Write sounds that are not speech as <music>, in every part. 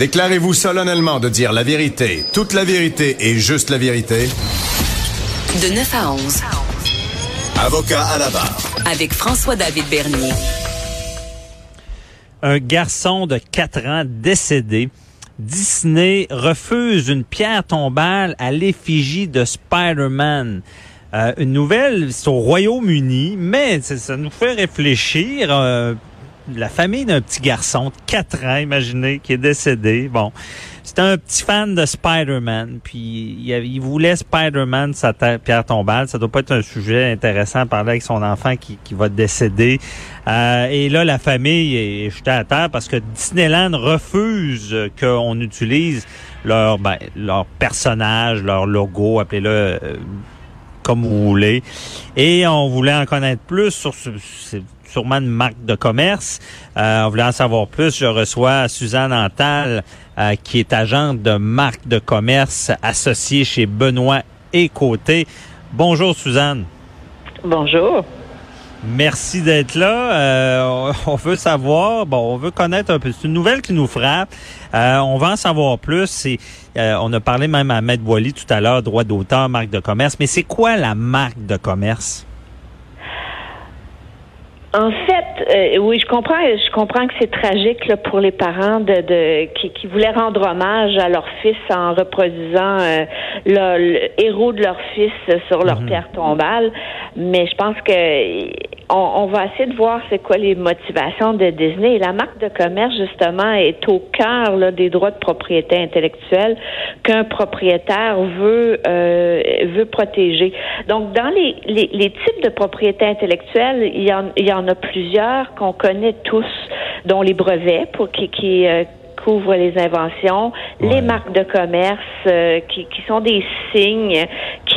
Déclarez-vous solennellement de dire la vérité, toute la vérité et juste la vérité. De 9 à 11. Avocat à la barre. Avec François-David Bernier. Un garçon de 4 ans décédé. Disney refuse une pierre tombale à l'effigie de Spider-Man. Euh, une nouvelle, c'est au Royaume-Uni, mais ça nous fait réfléchir. Euh, la famille d'un petit garçon de 4 ans, imaginez, qui est décédé. Bon, c'était un petit fan de Spider-Man, puis il, voulait Spider-Man, sa pierre tombale. Ça doit pas être un sujet intéressant à parler avec son enfant qui, va décéder. Euh, et là, la famille est jetée à terre parce que Disneyland refuse qu'on utilise leur, ben, leur personnage, leur logo, appelez-le euh, comme vous voulez. Et on voulait en connaître plus sur ce, sûrement une marque de commerce. Euh, on voulait en savoir plus. Je reçois Suzanne Antal, euh, qui est agente de marque de commerce associée chez Benoît et Côté. Bonjour Suzanne. Bonjour. Merci d'être là. Euh, on veut savoir, bon, on veut connaître un peu. C'est une nouvelle qui nous frappe. on va en savoir plus. on a parlé même à Maître Boily tout à l'heure, droit d'auteur, marque de commerce. Mais c'est quoi la marque de commerce? En fait, euh, oui, je comprends. Je comprends que c'est tragique là, pour les parents de, de qui, qui, voulaient rendre hommage à leur fils en reproduisant euh, le, héros de leur fils sur leur mhm. pierre tombale. Mais je pense que on, va essayer de voir c'est quoi les motivations de Disney. la marque de commerce, justement, est au cœur là, des droits de propriété intellectuelle qu'un propriétaire veut euh, veut protéger. Donc, dans les, les, les, types de propriété intellectuelle, il y en, il y en a plusieurs qu'on connaît tous, dont les brevets, pour qui, qui euh, couvre les inventions, les marques de commerce euh, qui, qui, sont des signes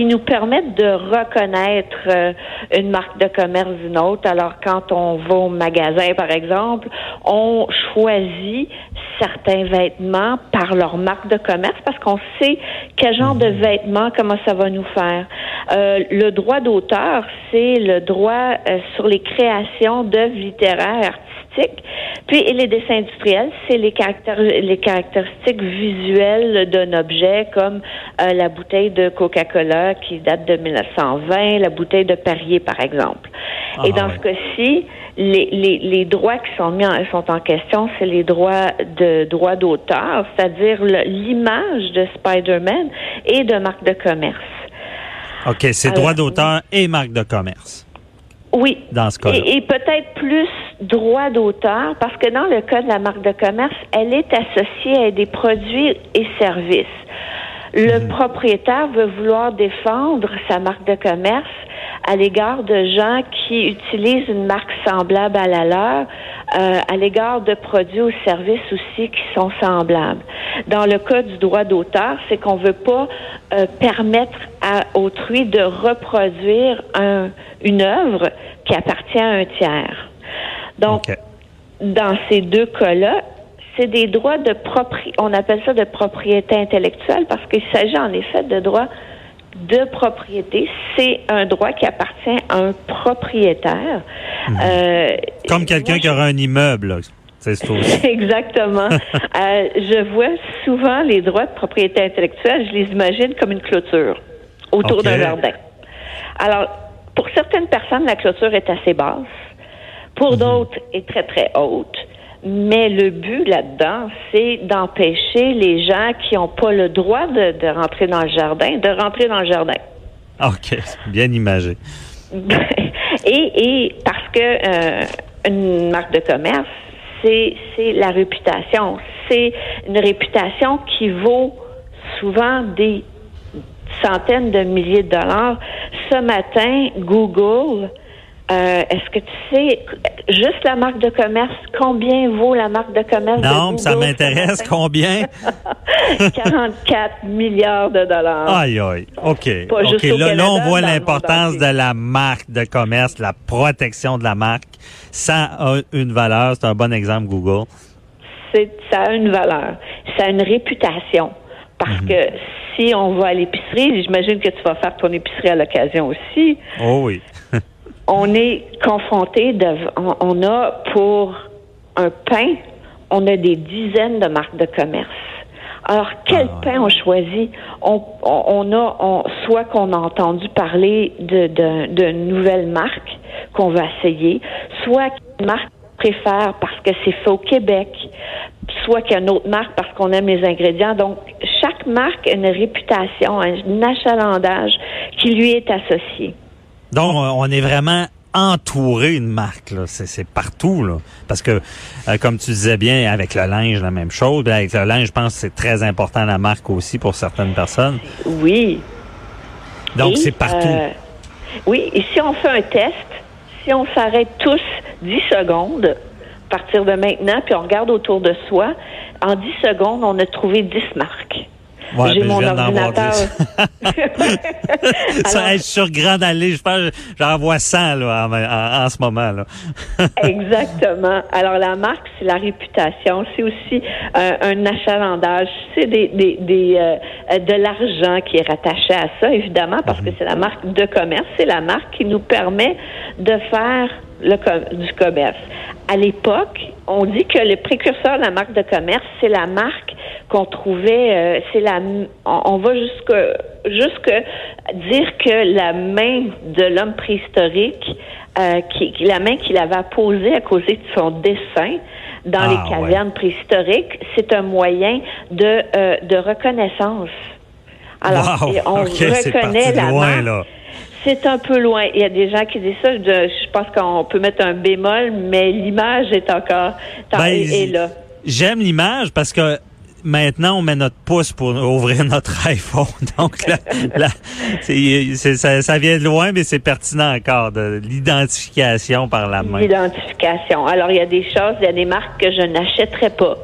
qui nous permettent de reconnaître euh, une marque de commerce d'une autre. Alors quand on va au magasin, par exemple, on choisit certains vêtements par leur marque de commerce parce qu'on sait quel genre de mhm. vêtements, comment ça va nous faire. Euh, le droit d'auteur, c'est le droit sur les créations d'œuvres littéraires puis et les dessins industriels, c'est les, les caractéristiques visuelles d'un objet, comme euh, la bouteille de Coca-Cola qui date de 1920, la bouteille de Perrier, par exemple. et ah, dans ce cas-ci, les, les, les, droits qui sont mis en, sont en question, c'est les droits de droit d'auteur, c'est-à-dire l'image de Spider-Man et de marque de commerce. OK, c'est droit d'auteur et marque de commerce. Oui. Dans ce cas Et, et peut-être plus droit d'auteur, parce que dans le cas de la marque de commerce, elle est associée à des produits et services. Le mhm. propriétaire veut vouloir défendre sa marque de commerce à l'égard de gens qui utilisent une marque semblable à la leur, euh, à l'égard de produits ou services aussi qui sont semblables. Dans le cas du droit d'auteur, c'est qu'on veut pas euh, permettre à autrui de reproduire un, une œuvre qui appartient à un tiers. Donc, dans ces deux cas-là, c'est des droits de propriété, on appelle ça de propriété intellectuelle parce qu'il s'agit en effet de droits de propriété. C'est un droit qui appartient à un propriétaire. Mhm. Euh, Comme quelqu'un qui aura un immeuble. <laughs> Exactement. <laughs> euh, je vois souvent les droits de propriété intellectuelle, je les imagine comme une clôture autour d'un jardin. Alors, pour certaines personnes, la clôture est assez basse. Pour mhm. d'autres, est très, très haute. Mais le but là-dedans, c'est d'empêcher les gens qui n'ont pas le droit de, rentrer dans le jardin, de rentrer dans le jardin. OK, bien imagé. <laughs> et, parce que euh, une marque de commerce, c'est la réputation. C'est une réputation qui vaut souvent des centaines de milliers de dollars. Ce matin, Google euh, est-ce que tu sais, juste la marque de commerce, combien vaut la marque de commerce? Non, ça m'intéresse. Combien? <laughs> 44 milliards de dollars. Aïe, aïe. OK. OK. Là, on voit l'importance de la marque de commerce, la protection de la marque. Ça a une valeur. C'est un bon exemple, Google. ça a une valeur. Ça a une réputation. Parce mhm. que si on va à l'épicerie, j'imagine que tu vas faire ton épicerie à l'occasion aussi. Oh oui. On est confronté, de, on, a pour un pain, on a des dizaines de marques de commerce. Alors, quel Ah, pain on choisit? On, on, on a on- soit qu'on a entendu parler de, de, de nouvelles marques qu'on va essayer, soit qu'une marque préfère parce que c'est fait au Québec, soit qu'il y a une autre marque parce qu'on aime les ingrédients. Donc, chaque marque a une réputation, un achalandage qui lui est associé. Donc, on est vraiment entouré de marques. là. C'est c'est partout. Là. Parce que, euh, comme tu disais bien, avec le linge, la même chose. Avec le linge, je pense que c'est très important la marque aussi pour certaines personnes. Oui. Donc, c'est partout. euh, oui, et si on fait un test, si on s'arrête tous 10 secondes, à partir de maintenant, puis on regarde autour de soi, en 10 secondes, on a trouvé 10 marques. Ouais, J'ai ben, je mon viens ordinateur. 10. <laughs> Ça, Alors- hey, je suis sur Grande Allée, je pense, j'en vois 100 là, en, en- en ce moment. Là. <laughs> Exactement. Alors la marque, c'est la réputation, c'est aussi euh, un achalandage, c'est des, des, des euh, de l'argent qui est rattaché à ça, évidemment, parce que c'est la marque de commerce, c'est la marque qui nous permet de faire le com- du commerce. À l'époque, on dit que le précurseur de la marque de commerce, c'est la marque qu'on trouvait, euh, c'est la, on, on va jusque jusque dire que la main de l'homme préhistorique, euh, qui, qui- la main qu'il avait apposée à cause de son dessin dans Ah, les cavernes préhistoriques, c'est un moyen de euh, de reconnaissance. Alors, Wow! on reconnaît la loin, marque. là. C'est un peu loin. Il y a des gens qui disent ça. Je, je pense qu'on peut mettre un bémol, mais l'image est encore Ben, est, est là. J'aime l'image parce que maintenant, on met notre pouce pour ouvrir notre <laughs> iPhone. Donc, là, là, c'est- c'est- ça, ça vient de loin, mais c'est pertinent encore, de l'identification par la main. L'identification. Alors, il y a des choses, il y a des marques que je n'achèterais pas.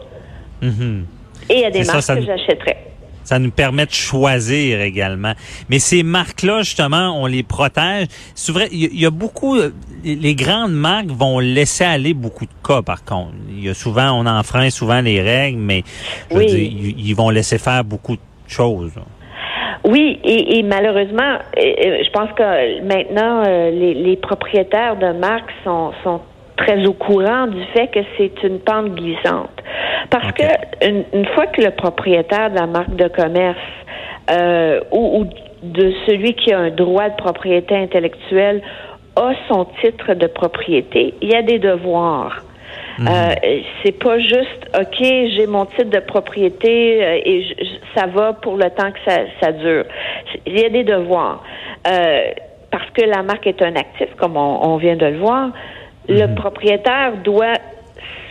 Mhm. Et il y a des C'est marques ça que j'achèterais. Ça nous permet de choisir également. Mais ces marques-là, justement, on les protège. C'est vrai, il y, a- il y a beaucoup, euh, les grandes marques vont laisser aller beaucoup de cas, par contre. Il y a souvent, on enfreint souvent les règles, mais je veux dire, ils, vont laisser faire beaucoup de choses. Oui, et, et malheureusement, euh, euh, je pense que maintenant, les, les propriétaires de marques sont, sont très au courant du fait que c'est une pente glissante. Parce que une, une fois que le propriétaire de la marque de commerce euh, ou, ou de celui qui a un droit de propriété intellectuelle a son titre de propriété, il y a des devoirs. Euh, c'est pas juste OK, j'ai mon titre de propriété euh, et je- ça va pour le temps que ça, ça dure. Il y a des devoirs. Euh, parce que la marque est un actif, comme on, on vient de le voir, le propriétaire doit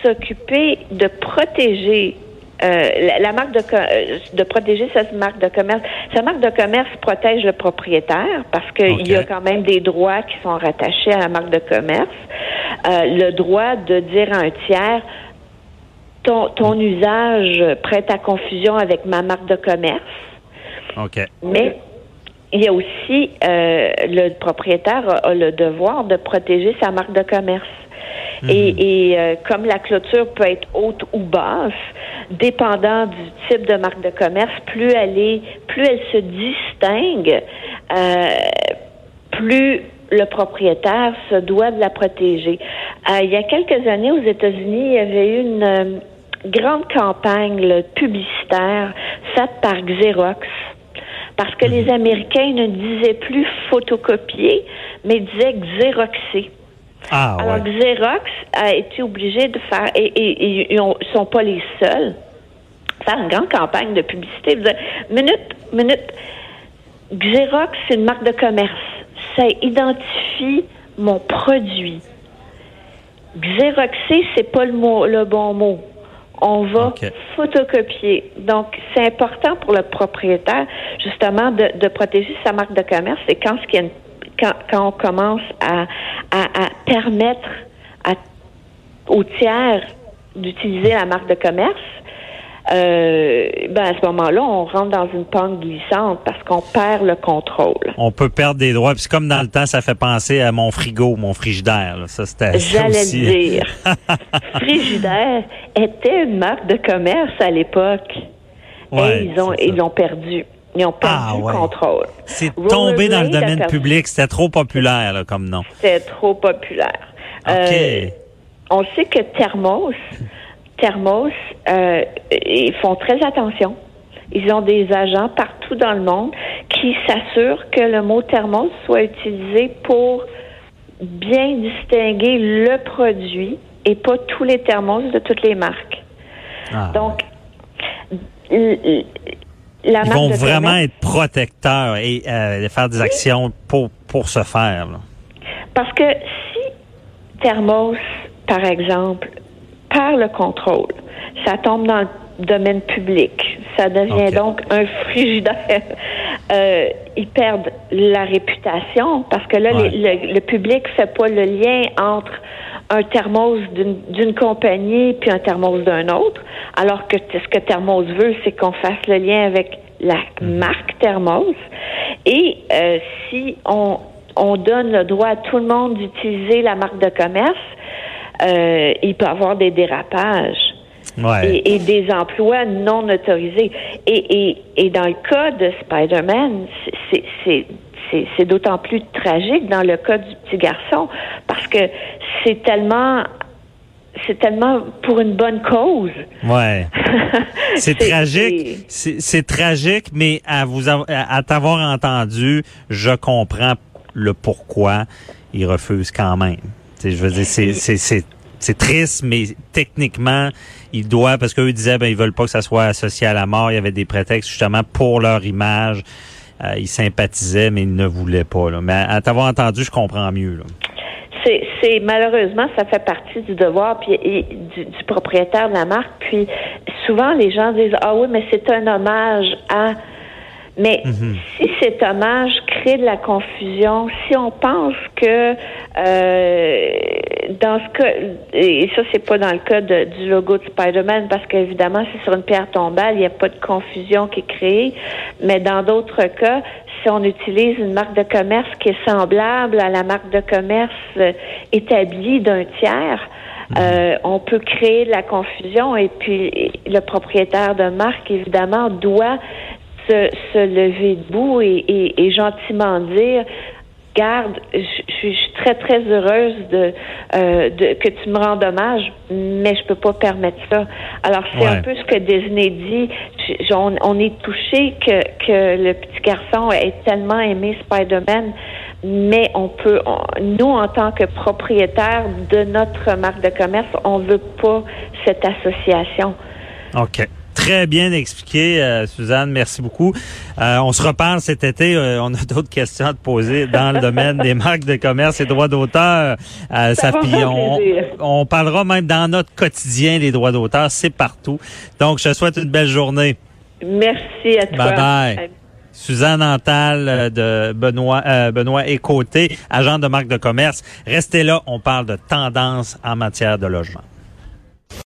s'occuper de protéger euh, la, la marque de, euh, de protéger sa marque de commerce. Sa marque de commerce protège le propriétaire parce qu'il y a quand même des droits qui sont rattachés à la marque de commerce. Euh, le droit de dire à un tiers ton, ton usage prête à confusion avec ma marque de commerce. OK. Mais il y a aussi euh, le propriétaire a, a le devoir de protéger sa marque de commerce. Et, et, euh, comme la clôture peut être haute ou basse, dépendant du type de marque de commerce, plus elle est, plus elle se distingue, euh, plus le propriétaire se doit de la protéger. Il y a quelques années aux États-Unis, il y avait eu une grande campagne là, publicitaire faite par Xerox. Parce que les Américains ne disaient plus photocopier, mais disaient xéroxer. Ah, Alors, ouais. Xerox a été obligé de faire, et, ils ont- sont pas les seuls, faire une grande campagne de publicité. Vous dire, minute, minute, Xerox, c'est une marque de commerce. Ça identifie mon produit. Xeroxer, c'est pas le, mot, le bon mot. On va photocopier. Donc, c'est important pour le propriétaire, justement, de, de protéger sa marque de commerce. Et quand, ce qu'il y a une- quand, quand on commence à, à- à permettre à, aux tiers d'utiliser la marque de commerce, euh, ben à ce moment-là, on rentre dans une pente glissante parce qu'on perd le contrôle. On peut perdre des droits. Puis comme dans le temps, ça fait penser à mon frigo, mon frigidaire. là. Ça, c'était <laughs> J'allais aussi. le dire. <laughs> Frigidaire était une marque de commerce à l'époque. Ouais, et ils ont ils l'ont perdu. Ils ont perdu Ah, ouais. le contrôle. C'est tombé dans le domaine public. C'était trop populaire là, comme nom. C'était trop populaire. OK. Euh, on sait que Thermos, <laughs> Thermos, euh, ils font très attention. Ils ont des agents partout dans le monde qui s'assurent que le mot thermos soit utilisé pour bien distinguer le produit et pas tous les thermos de toutes les marques. Ah. Donc, la Ils marque vont de vraiment être protecteurs et euh, faire des actions pour, pour ce faire. là. Parce que si Thermos, par exemple, perd le contrôle, ça tombe dans le domaine public, ça devient donc un frigidaire. <laughs> Euh, ils perdent la réputation parce que là, Ouais. les- le, le public fait pas le lien entre un thermos d'une compagnie puis un thermos d'un autre, alors que ce que Thermos veut, c'est qu'on fasse le lien avec la marque Thermos. Et euh, si on, on donne le droit à tout le monde d'utiliser la marque de commerce, euh, il peut avoir des dérapages Ouais. et, et des emplois non autorisés. Et, et, et dans le cas de Spider-Man, c'est- d'autant plus tragique dans le cas du petit garçon parce que c'est tellement c'est tellement pour une bonne cause. Ouais. <laughs> C'est tragique. C'est tragique, mais à vous à t'avoir entendu, je comprends le pourquoi il refuse quand même. Je veux dire, c'est triste, mais techniquement, il doit parce qu'eux disaient ben ils veulent pas que ça soit associé à la mort. Il y avait des prétextes justement pour leur image. Euh, ils sympathisaient, mais ils ne voulaient pas. Là. Mais à, à t'avoir entendu, je comprends mieux. Là. C'est, malheureusement ça fait partie du devoir puis et du, du propriétaire de la marque. Puis souvent les gens disent ah oui mais c'est un hommage à mais si cet hommage crée de la confusion, si on pense que euh, dans ce cas, et ça c'est pas dans le cas de- du logo de Spider-Man parce qu'évidemment c'est sur une pierre tombale, il n'y a pas de confusion qui est créée, mais dans d'autres cas, si on utilise une marque de commerce qui est semblable à la marque de commerce euh, établie d'un tiers, euh, on peut créer de la confusion. Et puis le propriétaire de marque, évidemment, doit se, se lever debout et, et, et gentiment dire Garde, je je suis très, très heureuse de, euh, de que tu me rends hommage, mais je peux pas permettre ça. Alors, c'est Ouais. un peu ce que Disney dit. Je- on, on est touché que, que le petit garçon ait tellement aimé Spider-Man, mais on peut, on- nous, en tant que propriétaires de notre marque de commerce, on veut pas cette association. OK. Très bien expliqué, euh, Suzanne. Merci beaucoup. Euh, on se reparle cet été. Euh, on a <laughs> d'autres questions à te poser dans le domaine des marques de commerce et droits d'auteur. Euh, Ça on, on parlera même dans notre quotidien des droits d'auteur. C'est partout. Donc, je te souhaite une belle journée. Merci à toi. Bye bye. Suzanne Antal euh, de Benoît, euh, Benoît et Côté, agent de marque de commerce. Restez là, on parle de tendance en matière de logement.